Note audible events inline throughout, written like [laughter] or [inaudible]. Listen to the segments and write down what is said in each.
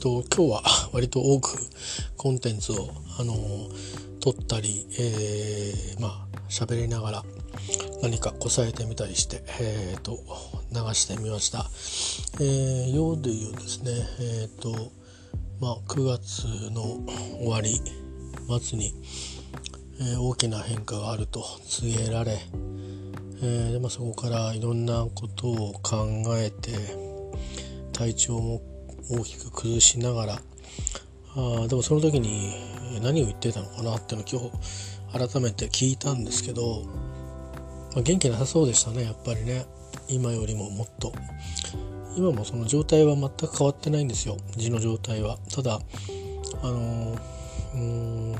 と今日は [laughs] 割と多くコンテンツをあの撮ったり、えー、まあ喋りながら何かこさえてみたりして、えーと、流してみました。えー、ようで言うですね、えーとまあ、9月の終わり末に、えー、大きな変化があると告げられ、えーでまあ、そこからいろんなことを考えて体調も大きく崩しながらあでもその時に何を言ってたのかなっていうのを今日改めて聞いたんですけど、まあ、元気なさそうでしたねやっぱりね。今よりももっと。今もその状態は全く変わってないんですよ。字の状態は。ただあのうん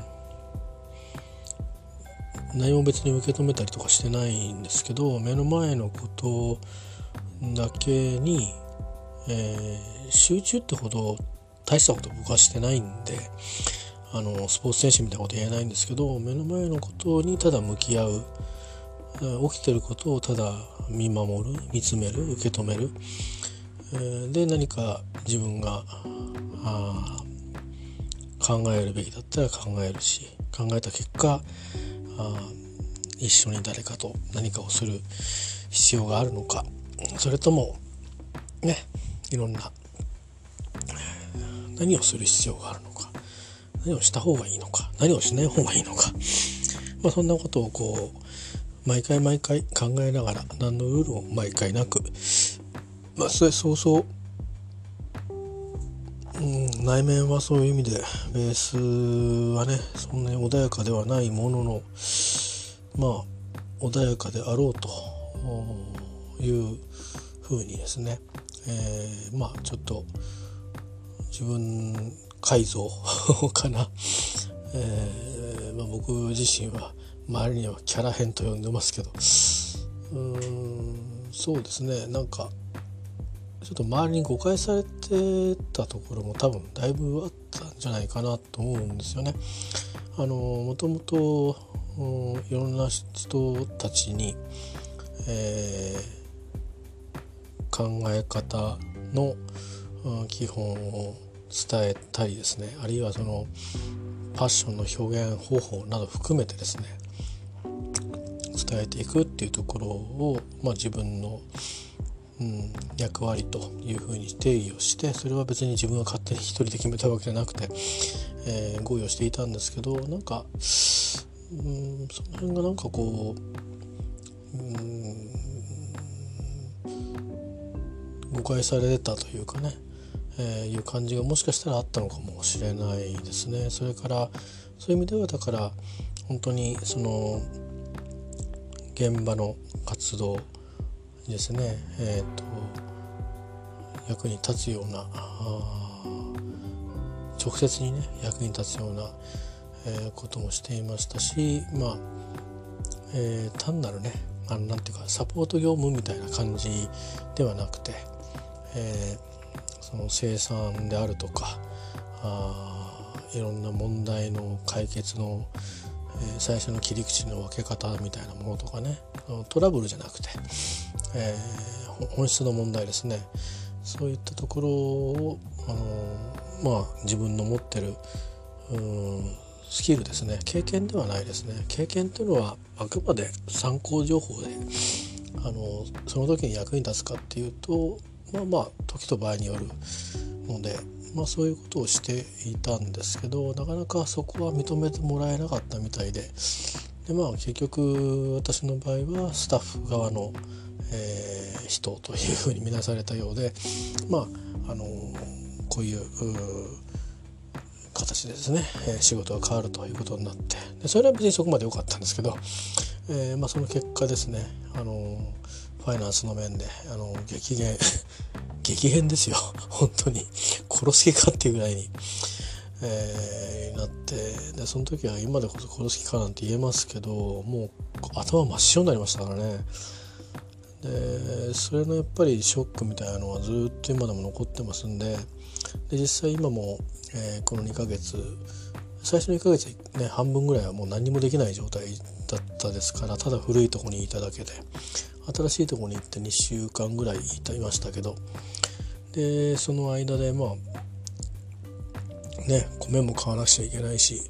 何も別に受け止めたりとかしてないんですけど目の前のことだけに、えー、集中ってほど大したこと僕はしてないんであのスポーツ選手みたいなこと言えないんですけど目の前のことにただ向き合う。起きてることをただ見守る見つめる受け止める、えー、で何か自分が考えるべきだったら考えるし考えた結果一緒に誰かと何かをする必要があるのか。それともねいろんな何をする必要があるのか。何をした方がいいのか。何をしない方がいいのか、まあ、そんなことをこう毎回毎回考えながら何のルールも毎回なく、まあ、それそうそううん、内面はそういう意味でベースはねそんなに穏やかではないもののまあ穏やかであろうというふうにですね、えー、まあちょっと自分改造 [laughs] かな、えーまあ、僕自身は周りにはキャラ変と呼んでますけど。うんそうですね。なんかちょっと周りに誤解されてたところも多分だいぶあったんじゃないかなと思うんですよね。あのもともといろんな人たちに、えー、考え方の基本を伝えたりですね。あるいはそのパッションの表現方法など含めてですね伝えていくっていうところを、まあ、自分のうん、役割というふうに定義をしてそれは別に自分が勝手に一人で決めたわけじゃなくて、えー、合意をしていたんですけどなんか、うん、その辺がなんかこう、うん、誤解されたというかね、えー、いう感じがもしかしたらあったのかもしれないですね。それからそういう意味ではだから本当にその現場の活動ですね、えーと、役に立つような直接にね役に立つような、えー、こともしていましたしまあ、えー、単なるねあのなんていうかサポート業務みたいな感じではなくて、えー、その生産であるとかあいろんな問題の解決の、え最初の切り口の分け方みたいなものとかねトラブルじゃなくて、えー、本質の問題ですね。そういったところを、あのまあ、自分の持ってるスキルですね。経験ではないですね。経験というのはあくまで参考情報であのその時に役に立つかっていうとまあまあ時と場合によるので、まあ、そういうことをしていたんですけどなかなかそこは認めてもらえなかったみたいででまあ結局私の場合はスタッフ側のえー、人というふうに見なされたようでまああのこういう形でですね、えー、仕事が変わるということになってでそれは別にそこまで良かったんですけど、えーまあ、その結果ですねあのファイナンスの面であの激減 [laughs] 激減ですよ。[laughs] 本当に。殺す気かっていうぐらいに、えー、なって。でその時は今でこそ殺す気かなんて言えますけどもう頭真っ白になりましたからね。でそれのやっぱりショックみたいなのはずっと今でも残ってますんで。で実際今も、えー、この2ヶ月最初の1ヶ月ね半分ぐらいはもう何もできない状態だったですからただ古いとこにいただけで。新しいとこに行って2週間ぐらいいましたけど。でその間でまあね米も買わなくちゃいけないし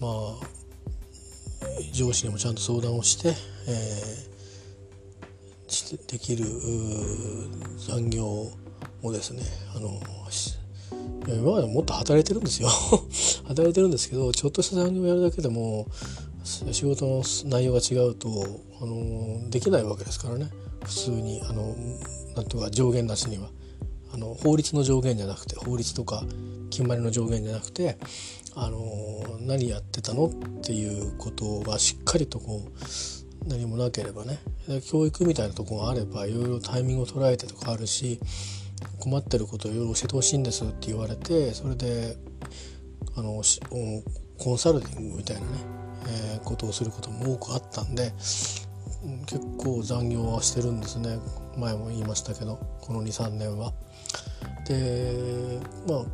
まあ上司にもちゃんと相談をして、えー、できる残業をですねあの今までもっと働いてるんですよ。[laughs] 働いてるんですけどちょっとした残業をやるだけでも仕事の内容が違うとあのできないわけですからね。普通にあのなんとか上限なしには。あの法律の上限じゃなくて法律とか決まりの上限じゃなくてあの何やってたのっていうことがしっかりとこう何もなければね。教育みたいなとこがあればいろいろタイミングを捉えてとかあるし困ってることをいろいろ教えてほしいんですって言われてそれであのコンサルティングみたいなね、えー、ことをすることも多くあったんで結構残業はしてるんですね前も言いましたけどこの23年は。でまあ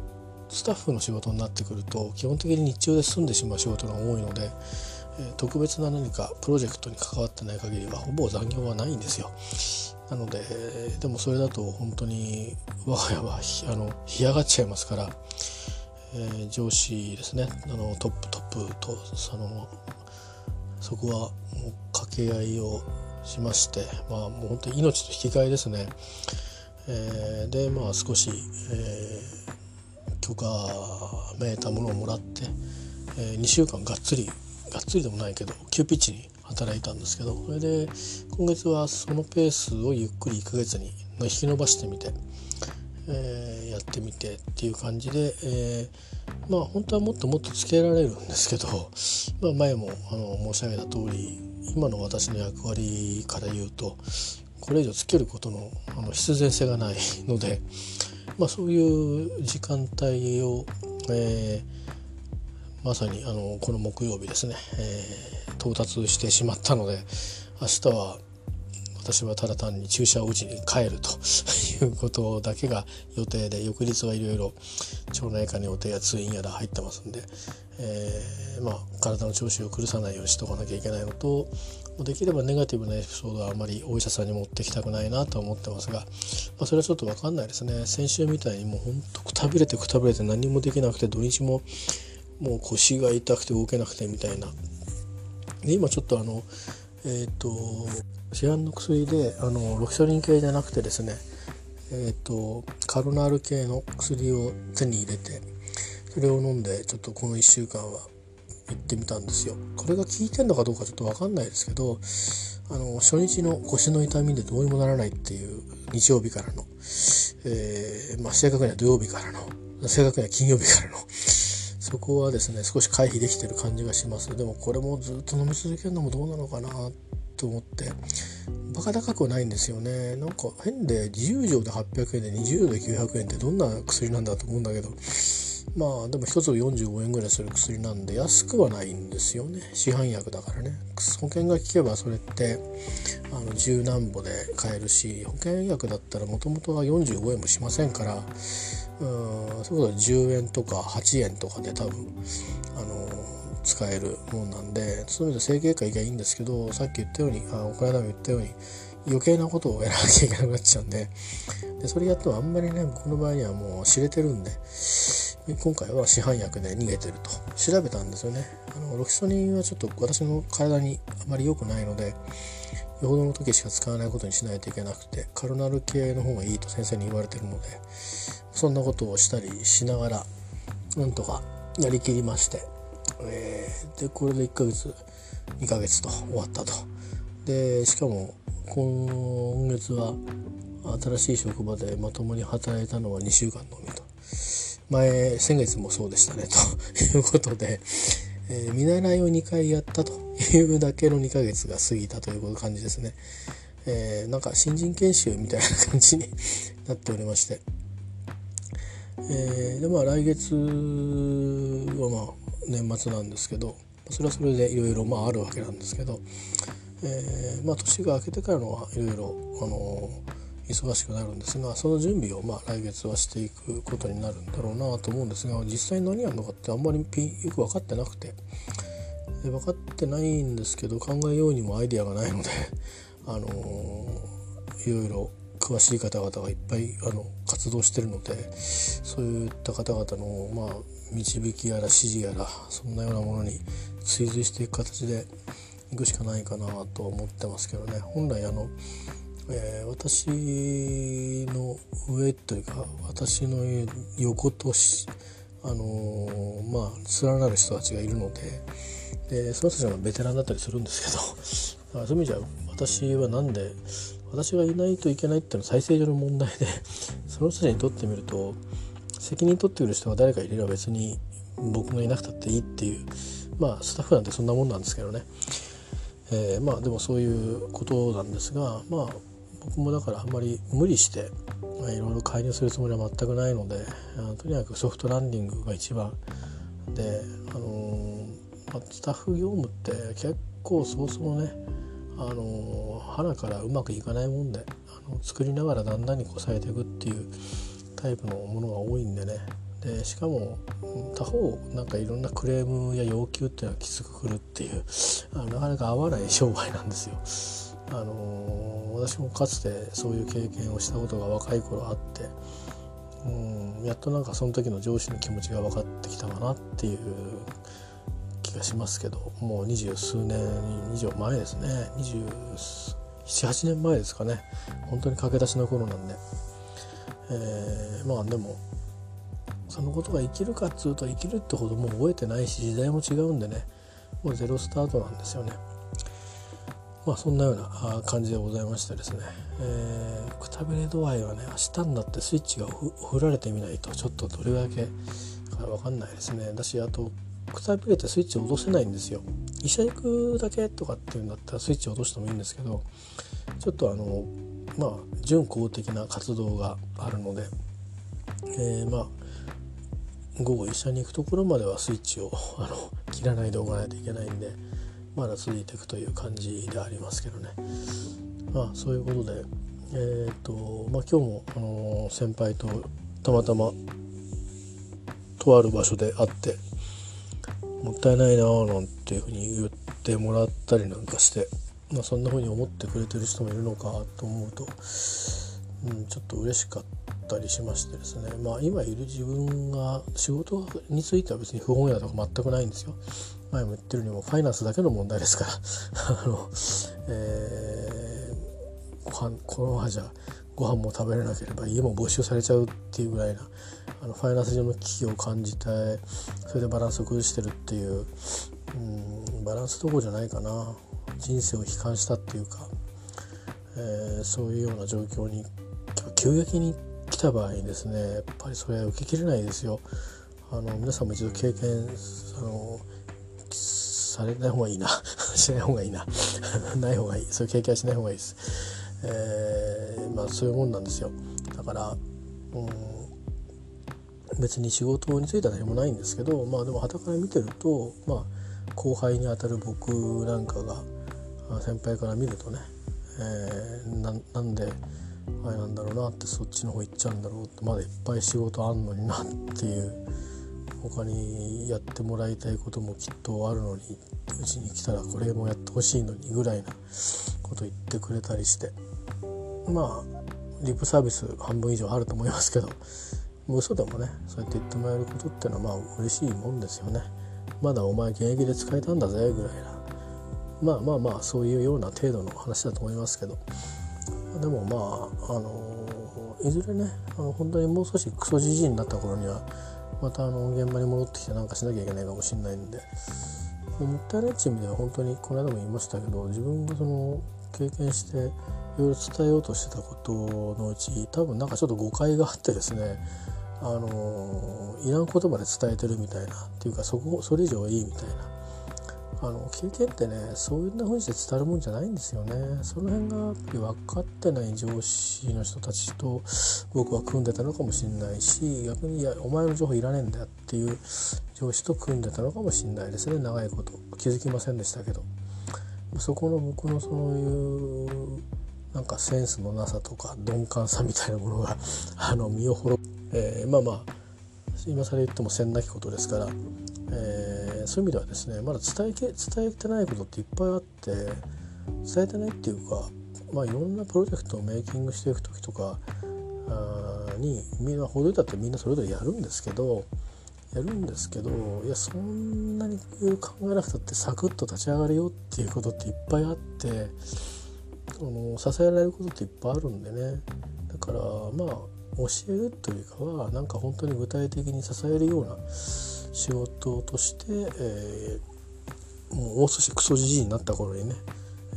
スタッフの仕事になってくると基本的に日中で済んでしまう仕事が多いので、え特別な何かプロジェクトに関わってない限りはほぼ残業はないんですよ。なのででもそれだと本当に我が家はあの干上がっちゃいますから、えー、上司ですねあのトップトップとそのそこはもう掛け合いをしましてまあもう本当に命と引き換えですね。えー、でまあ少し、えー、許可めいたものをもらって、えー、2週間がっつりがっつりでもないけど急ピッチに働いたんですけどそれで今月はそのペースをゆっくり1ヶ月に引き伸ばしてみて、えー、やってみてっていう感じで、えー、まあ本当はもっともっとつけられるんですけど、[laughs] まあ、前もあの申し上げた通り今の私の役割から言うとこれ以上つけることのあの必然性がないので、[laughs] まあ、そういう時間帯を、えー、まさにあのこの木曜日ですね、えー、到達してしまったので明日は私はただ単に注射を打ちに帰るということだけが予定で翌日はいろいろ町内会の予定や通院やら入ってますんで、えー、まあ、体の調子を崩さないようにしとかなきゃいけないのとできればネガティブなエピソードはあまりお医者さんに持ってきたくないなと思ってますが、まあ、それはちょっと分かんないですね。先週みたいにもうほんとくたびれてくたびれて何もできなくて土日ももう腰が痛くて動けなくてみたいな。で今ちょっとあのえっ、ー、と市販の薬であのロキソニン系じゃなくてですねえっ、ー、とカロナール系の薬を手に入れてそれを飲んでちょっとこの1週間は行ってみたんですよ。これが効いてんのかどうかちょっと分かんないですけどあの初日の腰の痛みでどうにもならないっていう日曜日からの、えー、まあ、正確には土曜日からの正確には金曜日からのそこはですね少し回避できてる感じがします。でもこれもずっと飲み続けるのもどうなのかなと思って。バカ高くはないんですよね。なんか変で10錠で800円で20錠で900円ってどんな薬なんだと思うんだけど。まあでも1粒45円ぐらいする薬なんで安くはないんですよね。市販薬だからね。保険が効けばそれってあの十何歩で買えるし保険薬だったらもともとは45円もしませんから。うんそういうことは10円とか8円とかで多分あの使えるもんなんでそういう意味で整形外科いいんですけどさっき言ったようにあこの間も言ったように余計なことをやらなきゃいけなくなっちゃうんででそれやってもあんまりねこの場合にはもう知れてるんで今回は市販薬で逃げてると。調べたんですよね。あのロキソニンはちょっと私の体にあまり良くないのでよほどの時しか使わないことにしないといけなくてカロナル系の方がいいと先生に言われてるのでそんなことをしたりしながらなんとかやりきりまして、えー、でこれで1ヶ月2ヶ月と終わったと。でしかも今月は新しい職場でまともに働いたのは2週間のみと。前先月もそうでしたねということで、えー、見習いを2回やったというだけの2ヶ月が過ぎたという感じですね、えー、なんか新人研修みたいな感じに [laughs] なっておりまして、えー、でまあ来月はまあ年末なんですけどそれはそれでいろいろまああるわけなんですけど、えー、まあ年が明けてからのはいろいろあの忙しくなるんですがその準備をまあ来月はしていくことになるんだろうなと思うんですが実際何やるのかってあんまりよく分かってなくて。で分かってないんですけど考えようにもアイデアがないので [laughs] あのー、いろいろ詳しい方々がいっぱいあの活動してるのでそういった方々のまあ導きやら指示やらそんなようなものに追随していく形でいくしかないかなと思ってますけどね。本来あの、えー、私の上というか私の横としあのー、まあ連なる人たちがいるのででその人たちがベテランだったりするんですけど [laughs] そういう意味じゃ私は何で私がいないといけないっていうのは再生上の問題でその人たちにとってみると責任取ってくる人が誰かいれば別に僕がいなくたっていいっていうまあスタッフなんてそんなもんなんですけどね、えー、まあでもそういうことなんですがまあ僕もだからあんまり無理してまあ、いろいろ介入するつもりは全くないのでとにかくソフトランディングが一番で、あのー、ま、スタッフ業務って結構そもそもね、あのー、花からうまくいかないもんであの作りながらだんだんにこさえていくっていうタイプのものが多いんでね。でしかも他方なんかいろんなクレームや要求っていうのはきつくくるっていうあのなかなか合わない商売なんですよ。あの私もかつてそういう経験をしたことが若い頃あってうんやっとなんかその時の上司の気持ちが分かってきたかなっていう気がしますけどもう二十数年以上前ですね。278年前ですかね。本当に駆け出しの頃なんで、えー、まあでもそのことが生きるかっつうと生きるってほどもう覚えてないし時代も違うんでねもうゼロスタートなんですよね。まあそんなような感じでございましてですね、えー、くたびれ度合いはね明日になってスイッチが振られてみないとちょっとどれだけか分かんないですね。だしあとくたびれてスイッチを落とせないんですよ。医者行くだけとかっていうんだったらスイッチ落としてもいいんですけどちょっとあのまあ準公的な活動があるので、えー、まあ午後医者に行くところまではスイッチを [laughs] あの切らないでおかないといけないんでまだ続いていくという感じでありますけどね。まあそういうことでえっ、とまあ今日も、あの先輩とたまたまとある場所で会ってもったいないなあなんていうふうに言ってもらったりなんかして、まあ、そんなふうに思ってくれてる人もいるのかと思うと、うん、ちょっと嬉しかったりしましてですね。まあ今いる自分が仕事については別に不本意だとか全くないんですよ。前も言ってるようにもファイナンスだけの問題ですから。[laughs] あの、えー、ご飯このままじゃご飯も食べれなければ家も没収されちゃうっていうぐらいなあのファイナンス上の危機を感じてそれでバランスを崩してるっていううんバランスどころじゃないかな。人生を悲観したっていうか、えー、そういうような状況に急激に来た場合にですねやっぱりそれは受けきれないですよ。あの皆さんも一度経験あのされない方がいいな。[laughs] しない方がいいな。[laughs] ない方がいい。そういう経験はしない方がいいです、えー、まあそういうもんなんですよ。だからうん別に仕事については何もないんですけどまあでも傍から見てるとまあ後輩にあたる僕なんかが先輩から見るとね、えー、ななんであれなんだろうなってそっちの方行っちゃうんだろうってまだいっぱい仕事あんのになっていう他にやってもらいたいこともきっとあるのにうちに来たらこれもやってほしいのにぐらいなこと言ってくれたりしてまあリップサービス半分以上あると思いますけど嘘でもねそうやって言ってもらえることっていうのはまあ嬉しいもんですよね。まだお前現役で使えたんだぜぐらいな。まあまあまあそういうような程度の話だと思いますけど。でもまああのいずれねあの本当にもう少しクソじじいになった頃にはまたあの現場に戻ってきてなんかしなきゃいけないかもしれないんで。もったいないっていう意味では本当にこの間も言いましたけど自分がその経験していろいろ伝えようとしてたことのうち多分なんかちょっと誤解があってですねあのいらん言葉で伝えてるみたいなっていうかそこそれ以上いいみたいな。あの経験ってねそういうふうにして伝わるもんじゃないんですよね。その辺がやっぱり分かってない上司の人たちと僕は組んでたのかもしれないし逆にいやお前の情報いらねえんだよっていう上司と組んでたのかもしれないですね。長いこと。気づきませんでしたけど。そこの僕のそういうなんかセンスのなさとか鈍感さみたいなものがあの身を滅ぼ、えー、まあまあ今更言ってもせんなきことですから、えー、そういう意味ではですねまだ伝えけ伝えてないことっていっぱいあって伝えてないっていうか、まあ、いろんなプロジェクトをメイキングしていく時とかにみんなほどいたってみんなそれぞれやるんですけどやるんですけどいやそんなに考えなくたってサクッと立ち上がるよっていうことっていっぱいあってあの支えられることっていっぱいあるんでね。だからまあ教えるというかはなんか本当に具体的に支えるような仕事として、えー、もうもう少しクソじじいになった頃にね、え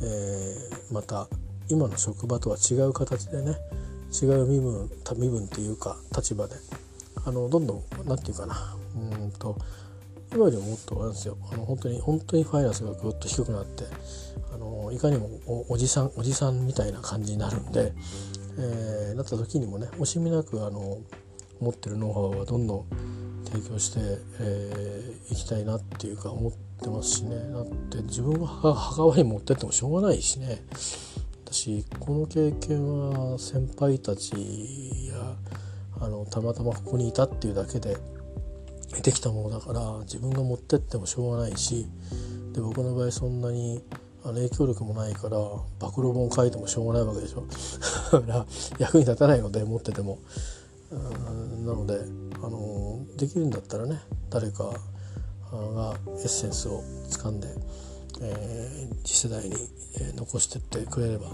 ー、また今の職場とは違う形でね違う身分身分っていうか立場であのどんどん何て言うかなうんと今よりももっとあれですよ。あの本当に本当にファイナンスがぐっと低くなってあのいかにもおじさんおじさんみたいな感じになるんで、えー、なった時にもね惜しみなくあの持ってるノウハウはどんどん提供してい、えー、きたいなっていうか思ってますしね。だって自分が墓場に持ってってもしょうがないしね。私この経験は先輩たちやあのたまたまここにいたっていうだけで得てきたものだから自分が持ってってもしょうがないしで僕の場合そんなにあの影響力もないから暴露本書いてもしょうがないわけでしょ。[laughs] 役に立たないので持ってても。なのであのできるんだったらね誰かがエッセンスを掴んで、えー、次世代に、残してってくれれば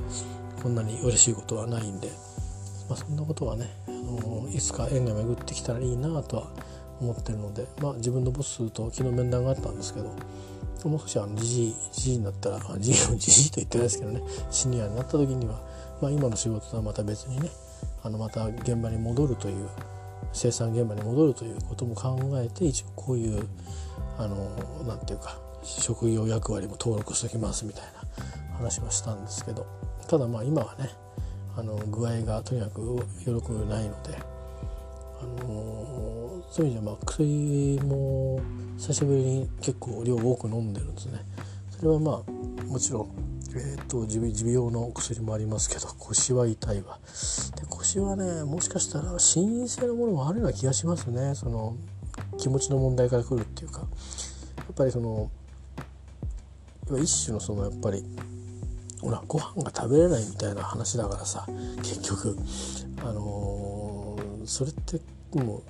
こんなに嬉しいことはないんで、まあ、そんなことはね、あのいつか縁が巡ってきたらいいなとは思ってるので、まあ、自分のボスと昨日面談があったんですけどもう少しあのじじいじじになったらじじいじじと言ってないですけどねシニアになった時には、まあ、今の仕事とはまた別にねあのまた現場に戻るという生産現場に戻るということも考えて一応こういうあのなんていうか職業役割も登録しておきますみたいな話はしたんですけどただまあ今はねあの具合がとにかくよろくないので、あのそういう意味ではまあ薬も久しぶりに結構量多く飲んでるんですね。それはまあもちろん、えーと、持病の薬もありますけど腰は痛いわ。で腰はねもしかしたら心因性のものもあるような気がしますね。その気持ちの問題からくるっていうか。やっぱりその一種のそのやっぱりほらご飯が食べれないみたいな話だからさ結局。あのー、それってもう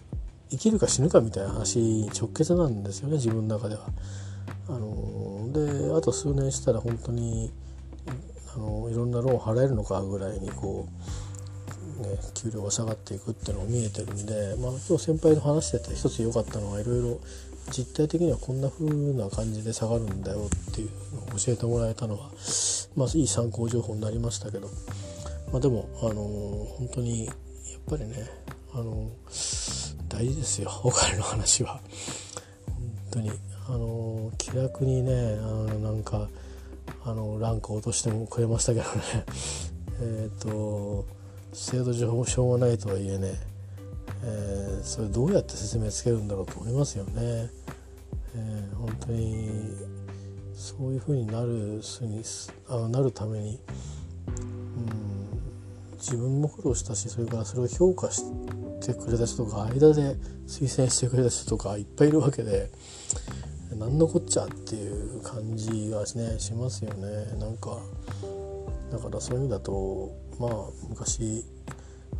生きるか死ぬかみたいな話に直結なんですよね自分の中では。あの、であと数年したら本当にあの、いろんなローン払えるのかぐらいにこう、ね、給料が下がっていくっていうのが見えてるんで、まあ、今日先輩と話してて一つ良かったのはいろいろ実態的にはこんな風な感じで下がるんだよっていうのを教えてもらえたのは、まあ、いい参考情報になりましたけど、まあ、でも、あのー、本当にやっぱりね、あの、大事ですよ [laughs] お金の話は。本当に、あの、気楽にねあのなんかあのランク落としてもくれましたけどね [laughs] えっと制度上もしょうがないとはいえねえー、それどうやって説明つけるんだろうと思いますよね。えー、本当にそういうふうになるすにあなるために、うん、自分も苦労したしそれからそれを評価してくれた人とか間で推薦してくれた人とかいっぱいいるわけで何のこっちゃっていう感じがねしますよね。なんかだからそういう意味だとまあ昔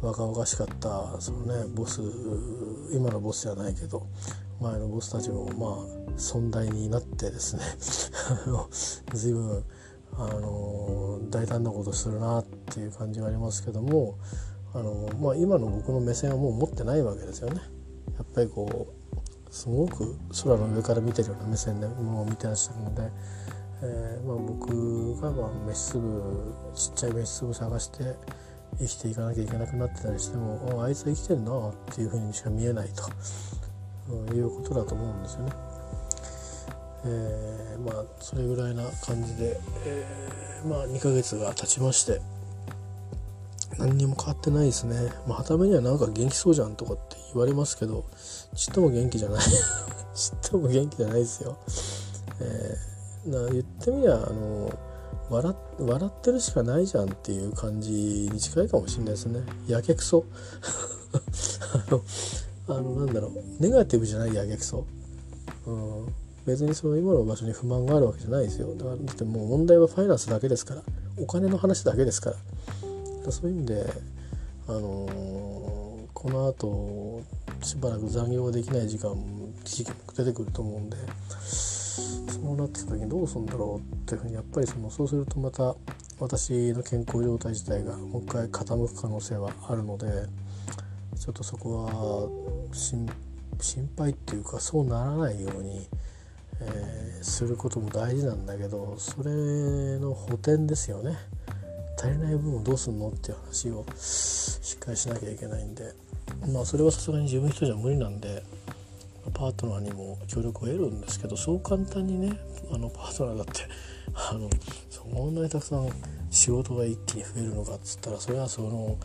若々しかったそのねボス今のボスじゃないけど前のボスたちもまあ尊大になってですね [laughs] 随分あの大胆なことするなっていう感じがありますけどもあの、まあ、今の僕の目線はもう持ってないわけですよね。やっぱりこうすごく空の上から見てるような目線でもう見てらっしゃるので、えーまあ、僕がまあ飯粒ちっちゃい飯粒探して生きていかなきゃいけなくなってたりしてもああいつ生きてるなっていうふうにしか見えないということだと思うんですよね。えー、まあそれぐらいな感じで、えー、まあ2ヶ月が経ちまして何にも変わってないですね。まあ、はためにはなんか元気そうじゃんとかって言われますけどちっとも元気じゃない。[laughs] ちっとも元気じゃないですよ。えー、な言ってみりゃあの笑笑ってるしかないじゃんっていう感じに近いかもしれないですね。やけくそ。[laughs] あのあのなんだろう。ネガティブじゃないやけくそ、うん、別にその今の場所に不満があるわけじゃないですよ。だからだってもう問題はファイナンスだけですから。お金の話だけですから。そういう意味であのー、この後しばらく残業ができない時間時期も出てくると思うんでそうなってきた時にどうするんだろうっていうふうにやっぱりそのそうするとまた私の健康状態自体がもう一回傾く可能性はあるのでちょっとそこは心配っていうかそうならないように、えー、することも大事なんだけどそれの補填ですよね。足りない分をどうすんのっていう話をしっかりしなきゃいけないんで。まあそれはさすがに自分一人じゃ無理なんでパートナーにも協力を得るんですけどそう簡単にねあのパートナーだって [laughs] あのそんなにたくさん仕事が一気に増えるのかっつったらそれはその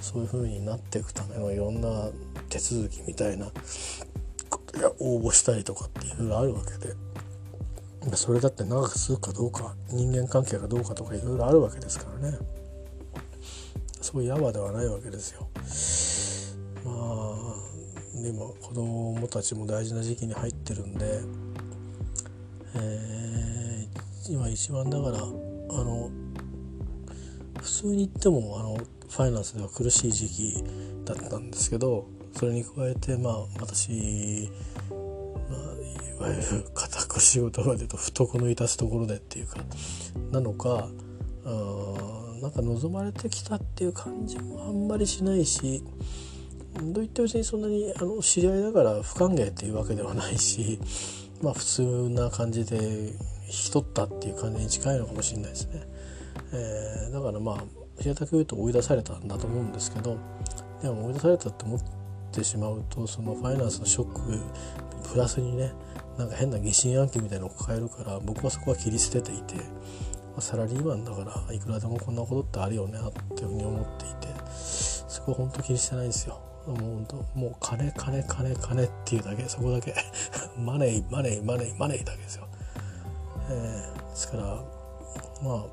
そういう風になっていくためのいろんな手続きみたいなことや応募したりとかっていろいろあるわけで。それだって長く続くかどうか人間関係がどうかとかいろいろあるわけですからねそういうやわではないわけですよ。まあでも子供たちも大事な時期に入ってるんで、えー、今一番だからあの普通に言ってもあのファイナンスでは苦しい時期だったんですけどそれに加えてまあ私、まあ、いわゆるしい言葉で言うと懐の致すところでっていうかなのかあなんか望まれてきたっていう感じもあんまりしないしどういったうちにそんなにあの知り合いだから不歓迎っていうわけではないしまあ普通な感じで引き取ったっていう感じに近いのかもしれないですね。えー、だからまあ平たく言うと追い出されたんだと思うんですけどでも追い出されたって思ってしまうとそのファイナンスのショックプラスにねなんか変な疑心暗鬼みたいなのを抱えるから僕はそこは切り捨てていて、まあ、サラリーマンだからいくらでもこんなことってあるよねっていうふうに思っていてそこは本当気にしてないんですよ。もう本当もう金金金金っていうだけそこだけ [laughs] マネーマネーマネーマネーだけですよ。えー、ですからまあ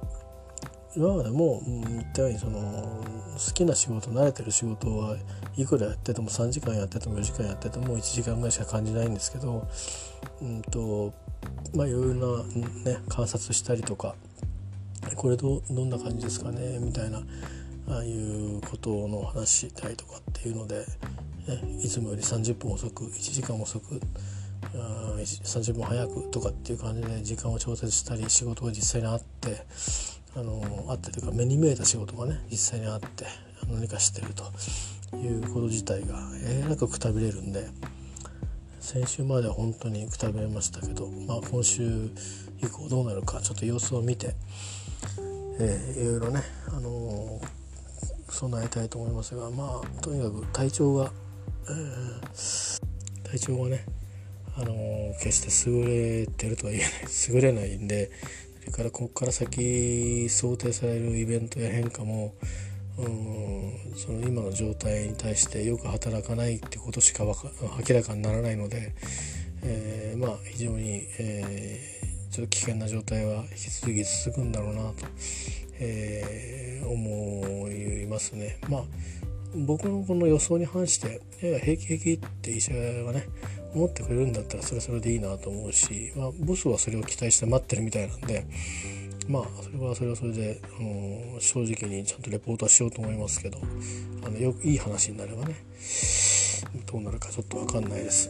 今までも言ったようにその好きな仕事慣れてる仕事はいくらやってても3時間やってても4時間やってても1時間ぐらいしか感じないんですけど、うんとまあ、いろいろな、ね、観察したりとかこれどどんな感じですかねみたいなああいうことの話したりとかっていうので、ね、いつもより30分遅く1時間遅く30分早くとかっていう感じで時間を調節したり仕事が実際にあってあのあってというか目に見えた仕事がね実際にあって何かしてるということ自体がえらくくたびれるんで先週までは本当にくたびれましたけど、まあ、今週以降どうなるかちょっと様子を見て、えー、いろいろね、あのー、備えたいと思いますがまあとにかく体調が、えー、体調がねあのー、決して優れてるとは言えない優れないんでれからここから先想定されるイベントや変化もうんその今の状態に対してよく働かないってことしか明らかにならないので、えー、まあ非常に、えー、ちょっと危険な状態は引き続き続くんだろうなと、えー、思いますね。まあ僕のこの予想に反して「いや平気平気」って医者がね思ってくれるんだったらそれはそれでいいなと思うし、まあ、ボスはそれを期待して待ってるみたいなんでまあそれはそれはそれで、あの正直にちゃんとレポートはしようと思いますけどあのよいい話になればねどうなるかちょっと分かんないです。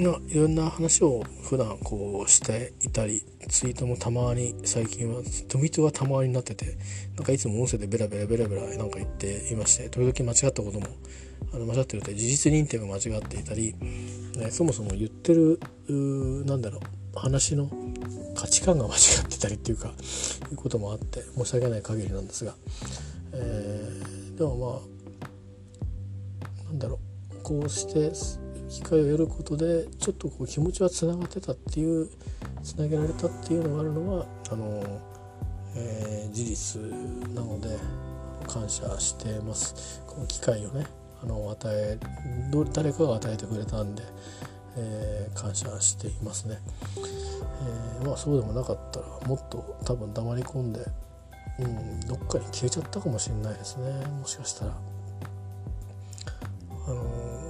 まあ、いろんな話を普段こうしていたりツイートもたまに最近はツイートがたまになっててなんかいつも音声でベラベラベラベラなんか言っていまして時々間違ったこともあの間違ってると事実認定が間違っていたり、ね、そもそも言ってるなんだろう話の価値観が間違ってたりっていうかいうこともあって申し訳ない限りなんですが、えー、でもまあなんだろうこうして機会を得ることでちょっとこう気持ちはつながってたっていうつなげられたっていうのがあるのはあの、えー、事実なので感謝してます。この機会をねあの与え誰かが与えてくれたんで、えー、感謝していますね、えー、まあそうでもなかったらもっと多分黙り込んで、うん、どっかに消えちゃったかもしれないですね。もしかしたら。あの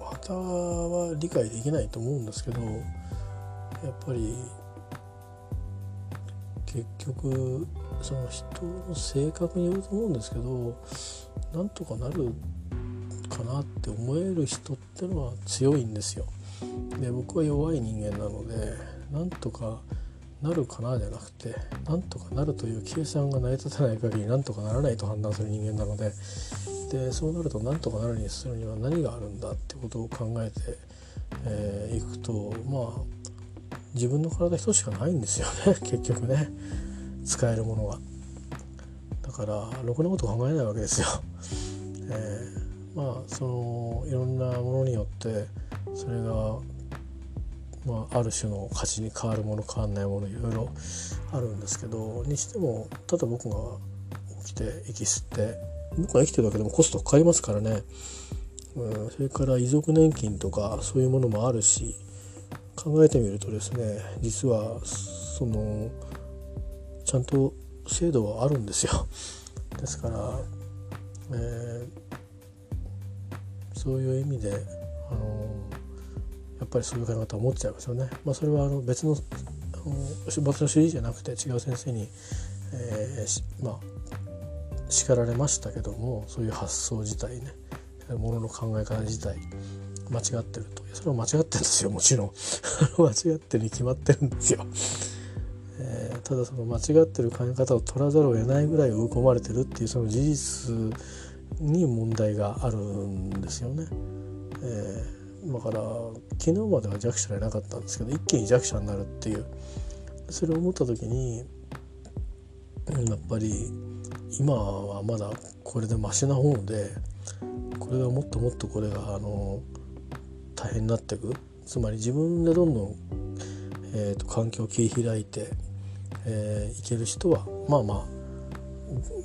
旗は理解できないと思うんですけどやっぱり結局その人の性格によると思うんですけどなんとかなるかなって思える人ってのは強いんですよ。で僕は弱い人間なのでなんとかなるかなじゃなくてなんとかなるという計算が成り立たない限りなんとかならないと判断する人間なのででそうなるとなんとかなるにするには何があるんだってことを考えてい、えー、くとまあ自分の体一つしかないんですよね結局ね使えるものが。だからろくなこと考えないわけですよ。[laughs] えー、まあそのいろんなものによってそれがまあ、ある種の価値に変わるもの変わんないものいろいろあるんですけどにしてもただ僕が起きて息吸って僕が生きてるだけでもコストかかりますからね、うん、それから遺族年金とかそういうものもあるし考えてみるとですね実はそのちゃんと制度はあるんですよ。ですから、えー、そういう意味であのやっぱりそういう考え方を持っちゃいますよね。まあ、それはあの別の別の主義じゃなくて違う先生に、えー、まあ叱られましたけどもそういう発想自体ね。ものの考え方自体間違ってると。それは間違ってるんですよ。もちろん。[laughs] 間違ってるに決まってるんですよ、ただその間違ってる考え方を取らざるを得ないぐらい追い込まれてるっていうその事実に問題があるんですよね、えー、だから昨日までは弱者じゃなかったんですけど一気に弱者になるっていう。それを思った時にやっぱり今はまだこれでマシな方でこれがもっともっとこれがあの大変になっていく。つまり自分でどんどん、えーと、環境を切り開いて、えー、いける人はまあまあ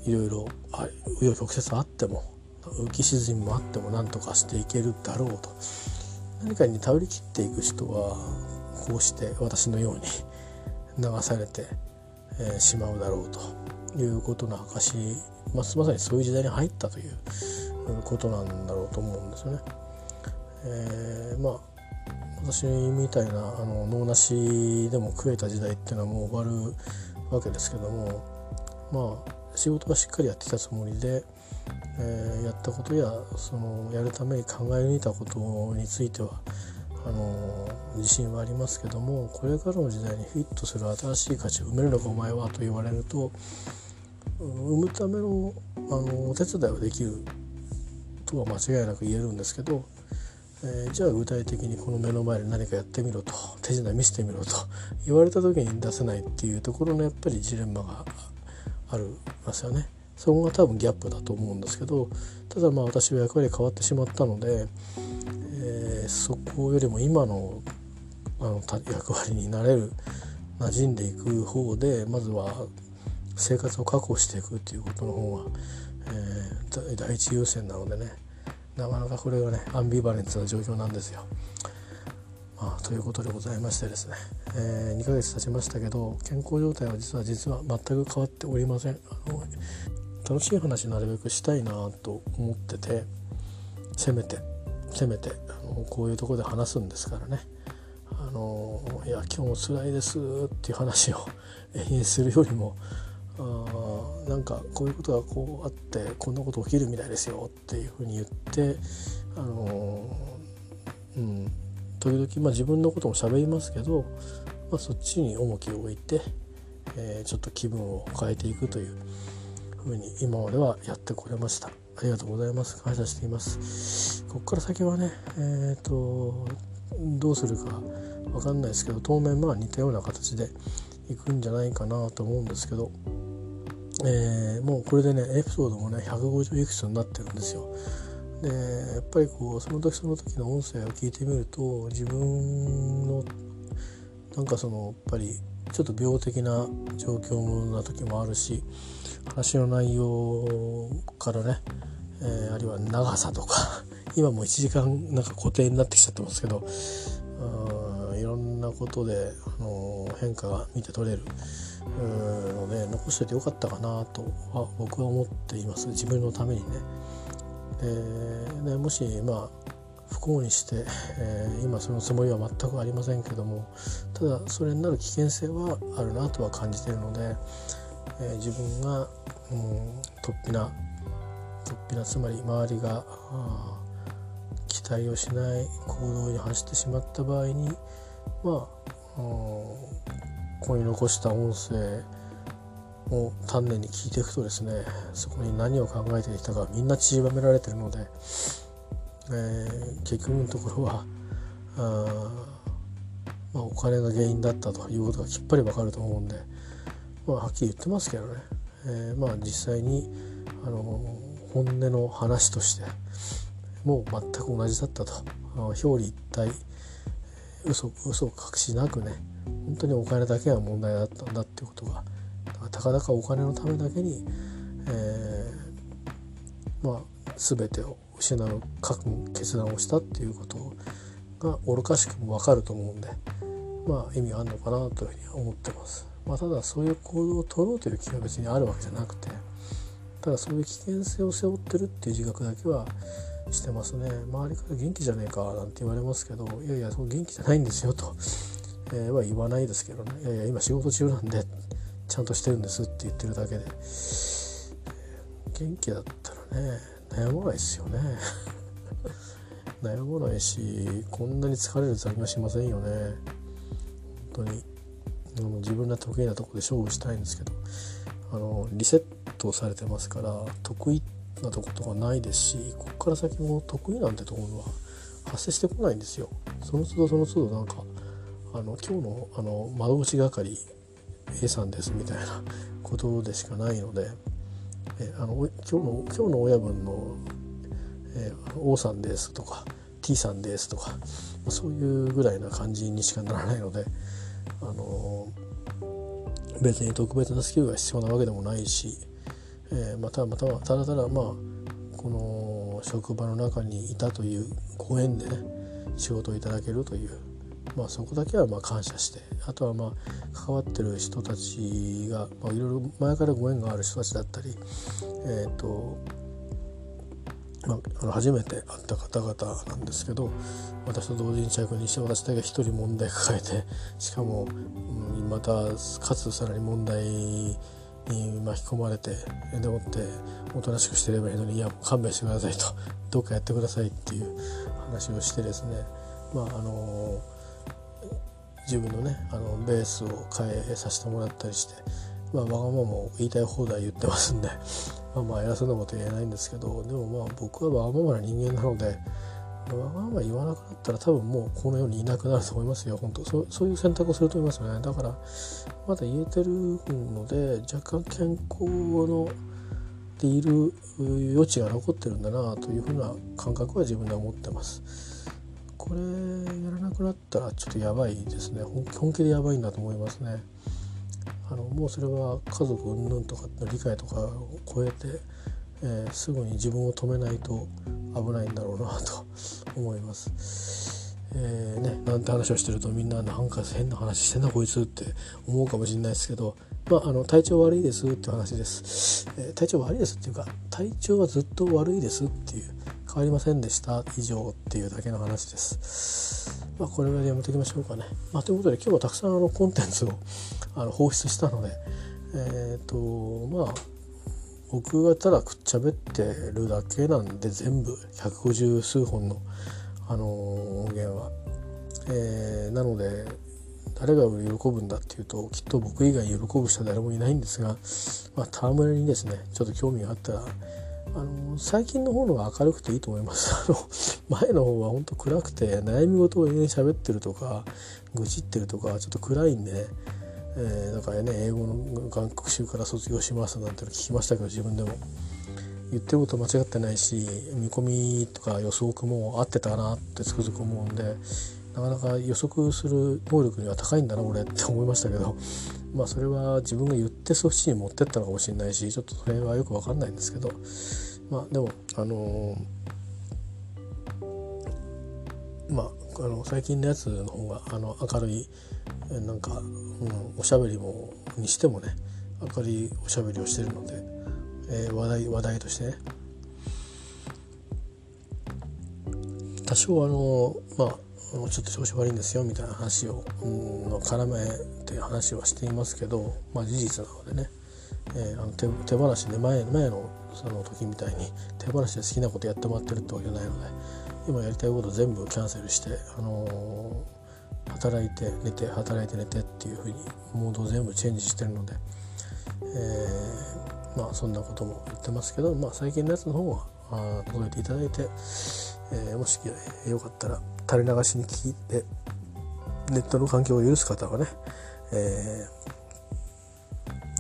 いろいろ紆余曲折あっても浮き沈みもあっても何とかしていけるだろうと何かに頼り切っていく人はこうして私のように流されて、えー、しまうだろうと。いうことの証、まあ、まさにそういう時代に入ったということなんだろうと思うんですよね。えー、まあ私みたいなあの脳なしでも食えた時代っていうのはもう終わるわけですけどもまあ仕事はしっかりやってきたつもりで、えー、やったことやそのやるために考え抜いたことについてはあの自信はありますけどもこれからの時代にフィットする新しい価値を埋めるのかお前はと言われると生むためのあのお手伝いはできるとは間違いなく言えるんですけど、えー、じゃあ具体的にこの目の前で何かやってみろと手品見せてみろと言われた時に出せないっていうところのやっぱりジレンマがあるますよね。そこが多分ギャップだと思うんですけどただまあ私は役割変わってしまったので、えー、そこよりも今のあの役割になれる馴染んでいく方でまずは生活を確保していくっていうことの方が、えー、第一優先なのでねなかなかこれがねアンビバレンスな状況なんですよ。まあ、ということでございましてですね、えー、2ヶ月経ちましたけど健康状態は実は実は全く変わっておりません。あの楽しい話なるべくしたいなと思っててせめてせめてあのこういうとこで話すんですからね。あのいや今日も辛いですっていう話を延々するよりもあなんかこういうことがこうあってこんなこと起きるみたいですよっていうふうに言ってあのー、うん時々、まあ、自分のことも喋りますけど、まあ、そっちに重きを置いて、えー、ちょっと気分を変えていくというふうに今まではやってこれました。ありがとうございます。感謝しています。ここから先はねえっ、ー、とどうするか分かんないですけど当面まあ似たような形でいくんじゃないかなと思うんですけどえー、もうこれでねエピソードもね150いくつになってるんですよ。でやっぱりこうその時その時の音声を聞いてみると自分のなんかそのやっぱりちょっと病的な状況な時もあるし話の内容からね、えー、あるいは長さとか今も1時間なんか固定になってきちゃってますけどろんなことで、あのー、変化が見て取れる。ので残しててよかったかなとは僕は思っています自分のためにね。ででもしまあ不幸にして、えー、今そのつもりは全くありませんけどもただそれになる危険性はあるなとは感じているので、えー、自分が、うん、突飛な突飛なつまり周りが期待をしない行動に走ってしまった場合にまあここに残した音声を丹念に聞いていくとですねそこに何を考えてきたかみんな散りばめられてるので、えー、結局のところはあ、まあ、お金が原因だったということがきっぱりわかると思うんで、まあ、はっきり言ってますけどね、えー、まあ実際にあの本音の話としてもう全く同じだったと。表裏一体嘘嘘を隠しなくね本当にお金だけが問題だったんだっていうことがたかだかお金のためだけに、えー、まあ全てを失う覚悟決断をしたっていうことが愚かしくも分かると思うんでまあ意味あるのかなというふうに思ってます。まあ、ただそういう行動を取ろうという気が別にあるわけじゃなくてただそういう危険性を背負ってるっていう自覚だけはしてますね。周りから元気じゃねえかなんて言われますけどいやいやそう元気じゃないんですよと、えー、は言わないですけどね。いやいや今仕事中なんでちゃんとしてるんですって言ってるだけで、元気だったらね悩まないですよね。悩まない [laughs] しこんなに疲れる残業しませんよね。本当に。あの自分が得意なとこで勝負したいんですけどあのリセットされてますから得意っなとことかないですしここから先も得意なんてところは発生してこないんですよ。その都度その都度なんかあの今日のあの窓口係 A さんですみたいな [laughs] ことでしかないのでえあの今日の今日の親分の、えー、O さんですとか T さんですとか、ま、そういうぐらいな感じにしかならないので、あの、別に特別なスキルが必要なわけでもないし、えー、またまたただただまあこの職場の中にいたというご縁でね仕事をいただけるというまあ、そこだけはまあ感謝してあとはまあ関わってる人たちが、まあ、いろいろ前からご縁がある人たちだったり、えーとまあ、初めて会った方々なんですけど私と同時に着任して私だけ一人問題抱えてしかも、うん、またかつさらに問題に巻き込まれてでもっておとなしくしてればいいのにいや勘弁してくださいとどうかやってくださいっていう話をしてですねまああの自分のねあのベースを変えさせてもらったりして、まあ、わがままも言いたい放題言ってますんでままあ偉そうなこと言えないんですけどでもまあ僕はわがままな人間なのでわがまま言わなくなったら多分もうこの世にいなくなると思いますよ。本当そそういう選択をすると思いますよね。だからまだ言えてるので若干健康のでいる余地が残ってるんだなというふうな感覚は自分で思ってます。これやらなくなったらちょっとやばいですね。本気でやばいんだと思いますね。あのもうそれは家族云々とかの理解とかを超えて、えー、すぐに自分を止めないと危ないんだろうなと [laughs] 思います。えー、ね、なんて話をしてるとみんななんか変な話してんなこいつって思うかもしれないですけど、まあ、あの体調悪いですって話です、えー、体調悪いですっていうか体調はずっと悪いですっていう変わりませんでした以上っていうだけの話です。まあ、これぐらいでやめておきましょうかね。まあ、ということで今日はたくさんあのコンテンツをあの放出したので、えっ、ー、とまあ僕がただくっちゃべってるだけなんで全部150数本の、あのー、音源は。えー、なので誰が喜ぶんだっていうときっと僕以外喜ぶ人は誰もいないんですが、まあ、戯れにですねちょっと興味があったらあの最近の方のが明るくていいと思います [laughs] あの前の方は本当暗くて悩み事を延々喋ってるとか愚痴ってるとかちょっと暗いんでね、えー、だからね英語の学習から卒業しますなんて聞きましたけど自分でも。言ってること間違ってないし見込みとか予測も合ってたなってつくづく思うんでなかなか予測する能力には高いんだな俺って思いましたけど [laughs] まあそれは自分が言ってそっちに持ってったのかもしれないしちょっとそれはよく分かんないんですけどまあでもあのー、まああの最近のやつの方があの明るいなんか、うん、おしゃべりもにしてもね明るいおしゃべりをしてるので、えー、話題話題としてね。多少あのまあちょっと調子悪いんですよみたいな話を、うん、絡めて話はしていますけど、まあ、事実なのでね、えー、あの手手放しで前前のその時みたいに手放しで好きなことやってもらってるってわけじゃないので今やりたいこと全部キャンセルして、あのー、働いて寝て働いて寝てっていう風にモードを全部チェンジしてるので、えー、まあそんなことも言ってますけど、まあ、最近のやつの方は届いていただいて、えー、もしよかったら垂れ流しに聞いてネットの環境を許す方はね、え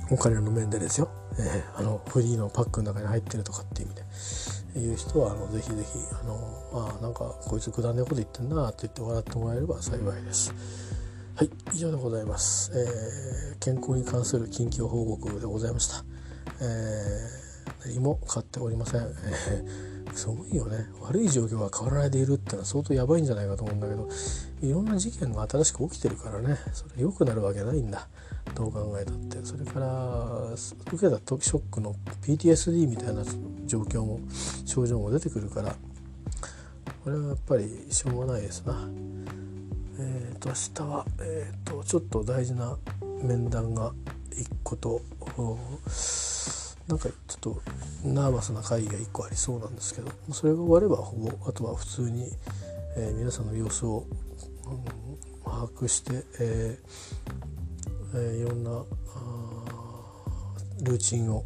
ー、お金の面でですよ、えー、あのフリーのパックの中に入ってるとかっていう意味で。いう人はあのぜひぜひあのあなんかこいつくだんねこと言ってんなって言って笑ってもらえれば幸いです。はい以上でございます、えー、健康に関する近況報告でございました、えー、何も買っておりません、えー、すごいよね。悪い状況が変わらないでいるってのは相当やばいんじゃないかと思うんだけどいろんな事件が新しく起きてるからね。それ良くなるわけないんだ。どう考えたってそれから受けた時ショックの PTSD みたいな状況も症状も出てくるからこれはやっぱりしょうがないですな。えーと、明日は、えーと、ちょっと大事な面談が1個となんかちょっとナーバスな会議が1個ありそうなんですけどそれが終わればほぼあとは普通に、えー、皆さんの様子を、うん、把握して、えーえ、いろんなルーチンを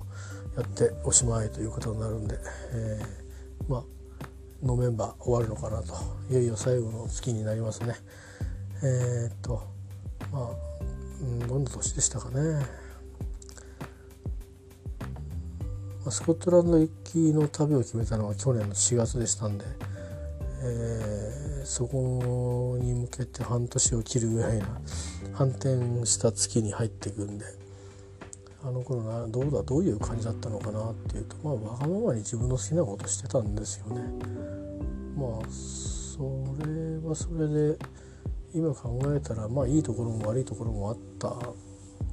やっておしまいということになるんで、えー、まあノメンバー終わるのかなといよいよ最後の月になりますね。えー、っとまあ、うん、どんな年でしたかね。スコットランド行きの旅を決めたのは去年の4月でしたんで、えー、そこに向けて半年を切るぐらいな反転した月に入っていくんであの頃などうだどういう感じだったのかなっていうとまあわがままに自分の好きなことしてたんですよね。まあそれはそれで今考えたらまあいいところも悪いところもあった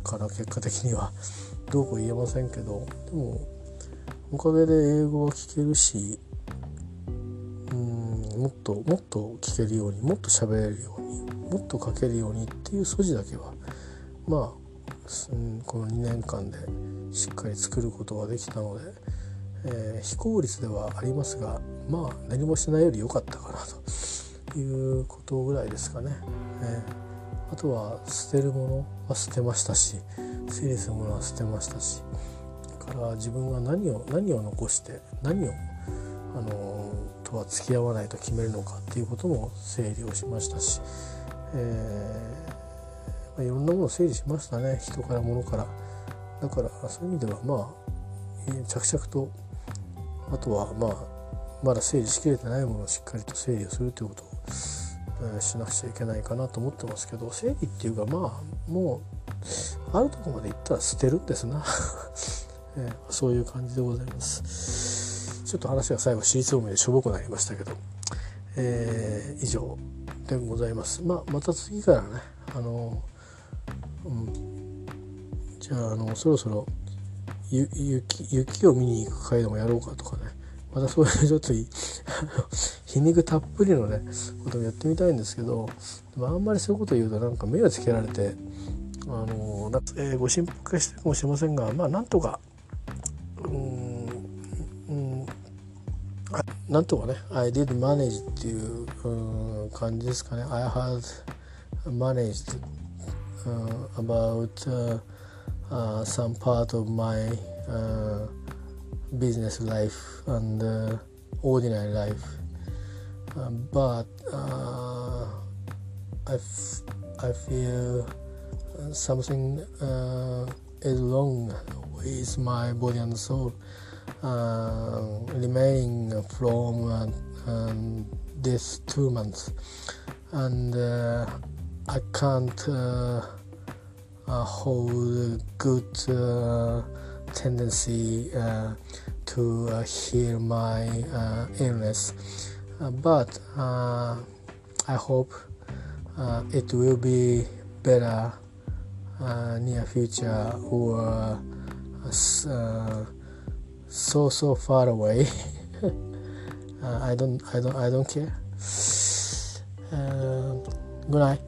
から結果的にはどうこう言えませんけどでもおかげで英語は聞けるしもっともっと聞けるようにもっと喋れるようにもっと書けるようにっていう素地だけはまあこの2年間でしっかり作ることができたので、えー、非効率ではありますがまあ何もしないより良かったかなということぐらいですかね。えー、あとは捨てるものは捨てましたし整理するものは捨てましたしから自分が何を何を残して何をあのとは付き合わないと決めるのかっていうことも整理をしましたし、えーまあ、いろんなものを整理しましたね。人から物から。だからそういう意味ではまあ着々とあとはまあまだ整理しきれてないものをしっかりと整理をするということを、えー、しなくちゃいけないかなと思ってますけど整理っていうかまあもうあるとこまで行ったら捨てるんですな、[laughs] えー、そういう感じでございます。ちょっと話が最後私立方面でしょぼくなりましたけど、えー、以上でございます。まあまた次からねあのうん、じゃああのそろそろ雪雪を見に行く回でもやろうかとかね。またそういうちょっと皮肉 [laughs] たっぷりのねことをやってみたいんですけど。でもあんまりそういうこと言うとなんか目をつけられてあのえー、ご心配してるかもしれませんがまあなんとかなんとかね I did manage っていううん感じですかね I had managed Uh, about uh, some part of my uh, business life and ordinary life. but I, I feel something is wrong with my body and soul uh, remaining from uh, um, this two months. And uh, I can't uh, uh, hold good uh, tendency uh, to uh, heal my uh, illness, but I hope it will be better near future or so so far away. [laughs] Uh, I don't I don't I don't care. Uh, good night.